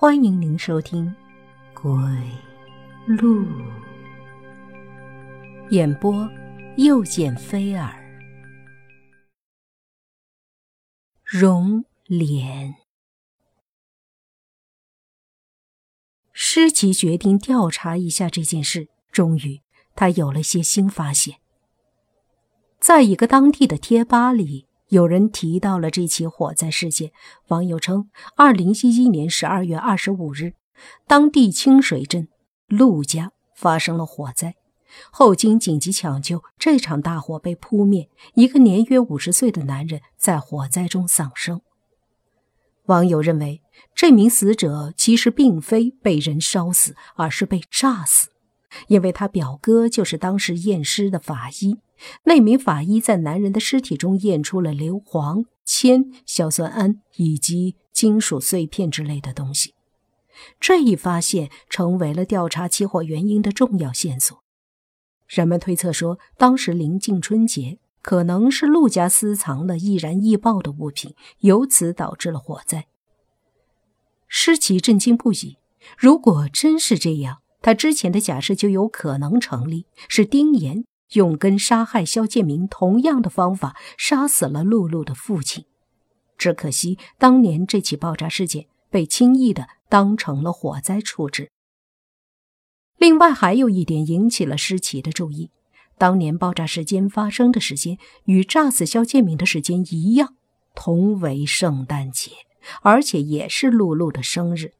欢迎您收听《鬼路》演播，又见菲儿。容莲，诗琪决定调查一下这件事。终于，他有了些新发现。在一个当地的贴吧里。有人提到了这起火灾事件，网友称，二零一一年十二月二十五日，当地清水镇陆家发生了火灾，后经紧急抢救，这场大火被扑灭，一个年约五十岁的男人在火灾中丧生。网友认为，这名死者其实并非被人烧死，而是被炸死，因为他表哥就是当时验尸的法医。那名法医在男人的尸体中验出了硫磺、铅、硝酸铵以及金属碎片之类的东西，这一发现成为了调查起火原因的重要线索。人们推测说，当时临近春节，可能是陆家私藏了易燃易爆的物品，由此导致了火灾。施奇震惊不已。如果真是这样，他之前的假设就有可能成立，是丁岩。用跟杀害肖建明同样的方法杀死了露露的父亲，只可惜当年这起爆炸事件被轻易的当成了火灾处置。另外还有一点引起了施奇的注意：当年爆炸事件发生的时间与炸死肖建明的时间一样，同为圣诞节，而且也是露露的生日。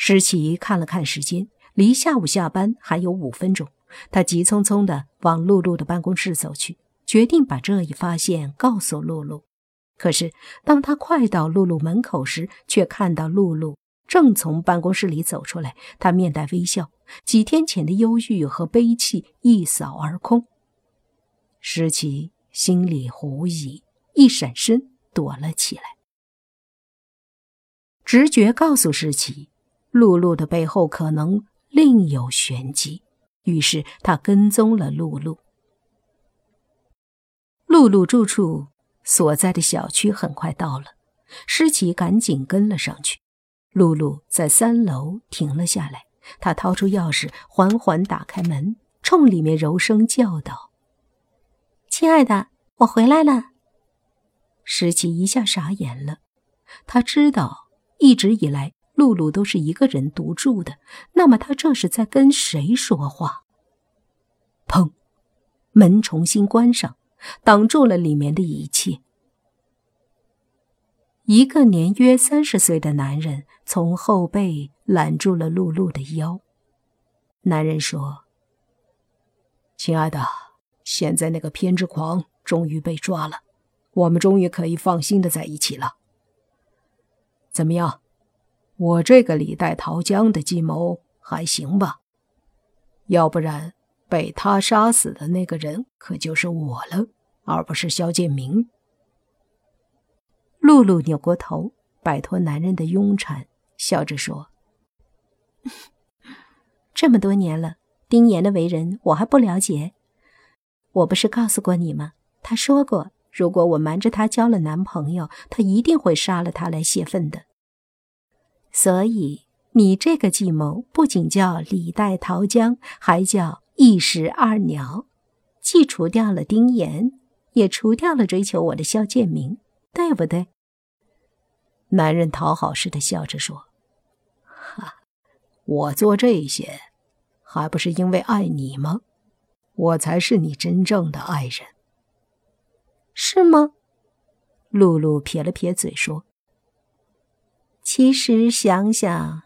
施奇看了看时间，离下午下班还有五分钟。他急匆匆地往露露的办公室走去，决定把这一发现告诉露露。可是，当他快到露露门口时，却看到露露正从办公室里走出来。他面带微笑，几天前的忧郁和悲戚一扫而空。石琪心里狐疑，一闪身躲了起来。直觉告诉石琪，露露的背后可能另有玄机。于是他跟踪了露露。露露住处所在的小区很快到了，施琪赶紧跟了上去。露露在三楼停了下来，她掏出钥匙，缓缓打开门，冲里面柔声叫道：“亲爱的，我回来了。”施琪一下傻眼了，他知道一直以来。露露都是一个人独住的，那么她这是在跟谁说话？砰！门重新关上，挡住了里面的一切。一个年约三十岁的男人从后背揽住了露露的腰。男人说：“亲爱的，现在那个偏执狂终于被抓了，我们终于可以放心的在一起了。怎么样？”我这个李代桃僵的计谋还行吧？要不然被他杀死的那个人可就是我了，而不是肖建明。露露扭过头，摆脱男人的拥缠，笑着说：“ 这么多年了，丁岩的为人我还不了解。我不是告诉过你吗？他说过，如果我瞒着他交了男朋友，他一定会杀了他来泄愤的。”所以，你这个计谋不仅叫李代桃僵，还叫一石二鸟，既除掉了丁岩，也除掉了追求我的肖建明，对不对？男人讨好似的笑着说：“哈，我做这些，还不是因为爱你吗？我才是你真正的爱人，是吗？”露露撇了撇嘴说。其实想想，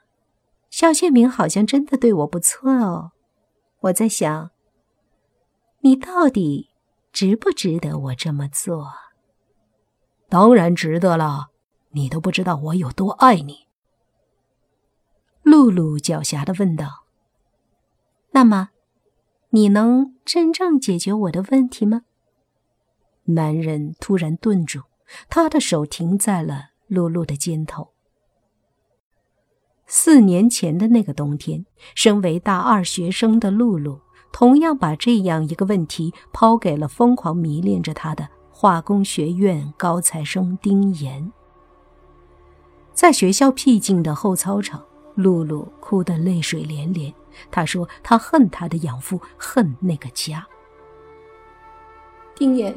肖建明好像真的对我不错哦。我在想，你到底值不值得我这么做？当然值得了，你都不知道我有多爱你。露露狡黠的问道：“那么，你能真正解决我的问题吗？”男人突然顿住，他的手停在了露露的肩头。四年前的那个冬天，身为大二学生的露露，同样把这样一个问题抛给了疯狂迷恋着她的化工学院高材生丁岩。在学校僻静的后操场，露露哭得泪水连连。她说：“她恨她的养父，恨那个家。”丁岩，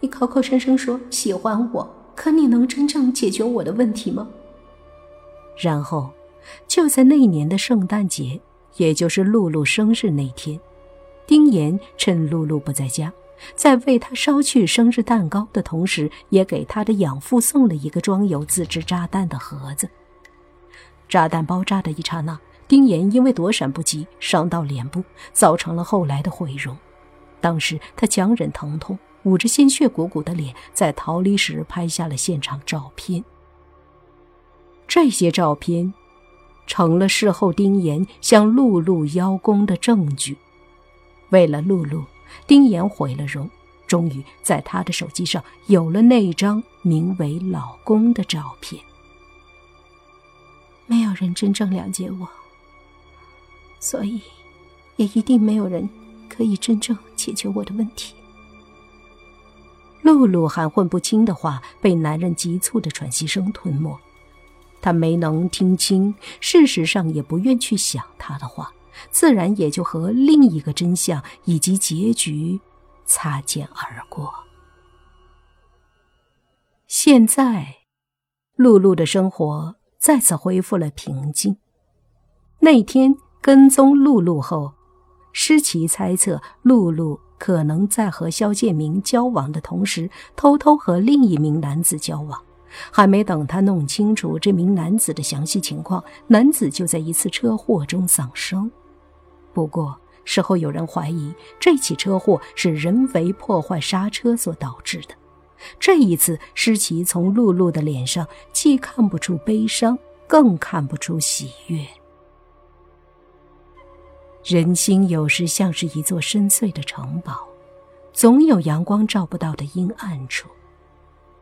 你口口声声说喜欢我，可你能真正解决我的问题吗？然后，就在那年的圣诞节，也就是露露生日那天，丁岩趁露露不在家，在为她烧去生日蛋糕的同时，也给他的养父送了一个装有自制炸弹的盒子。炸弹爆炸的一刹那，丁岩因为躲闪不及，伤到脸部，造成了后来的毁容。当时他强忍疼痛，捂着鲜血鼓鼓的脸，在逃离时拍下了现场照片。这些照片，成了事后丁岩向露露邀功的证据。为了露露，丁岩毁了容，终于在他的手机上有了那张名为“老公”的照片。没有人真正了解我，所以，也一定没有人。可以真正解决我的问题。露露含混不清的话被男人急促的喘息声吞没，他没能听清，事实上也不愿去想他的话，自然也就和另一个真相以及结局擦肩而过。现在，露露的生活再次恢复了平静。那天跟踪露露后。施琪猜测，露露可能在和肖建明交往的同时，偷偷和另一名男子交往。还没等他弄清楚这名男子的详细情况，男子就在一次车祸中丧生。不过，事后有人怀疑这起车祸是人为破坏刹车所导致的。这一次，施琪从露露的脸上既看不出悲伤，更看不出喜悦。人心有时像是一座深邃的城堡，总有阳光照不到的阴暗处。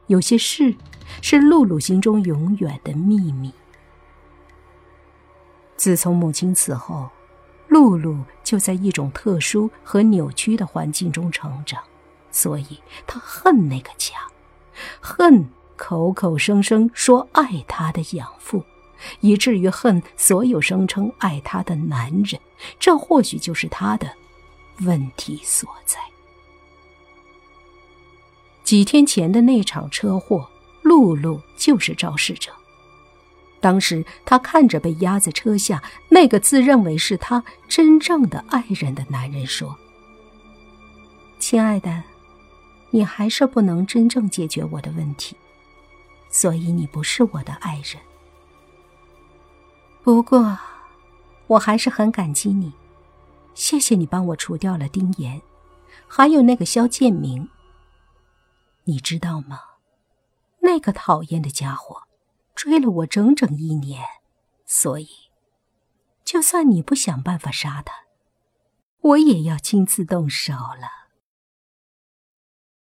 有些事是露露心中永远的秘密。自从母亲死后，露露就在一种特殊和扭曲的环境中成长，所以她恨那个家，恨口口声声说爱她的养父。以至于恨所有声称爱她的男人，这或许就是她的问题所在。几天前的那场车祸，露露就是肇事者。当时她看着被压在车下那个自认为是她真正的爱人的男人说：“亲爱的，你还是不能真正解决我的问题，所以你不是我的爱人。”不过，我还是很感激你，谢谢你帮我除掉了丁岩，还有那个肖建明。你知道吗？那个讨厌的家伙追了我整整一年，所以，就算你不想办法杀他，我也要亲自动手了。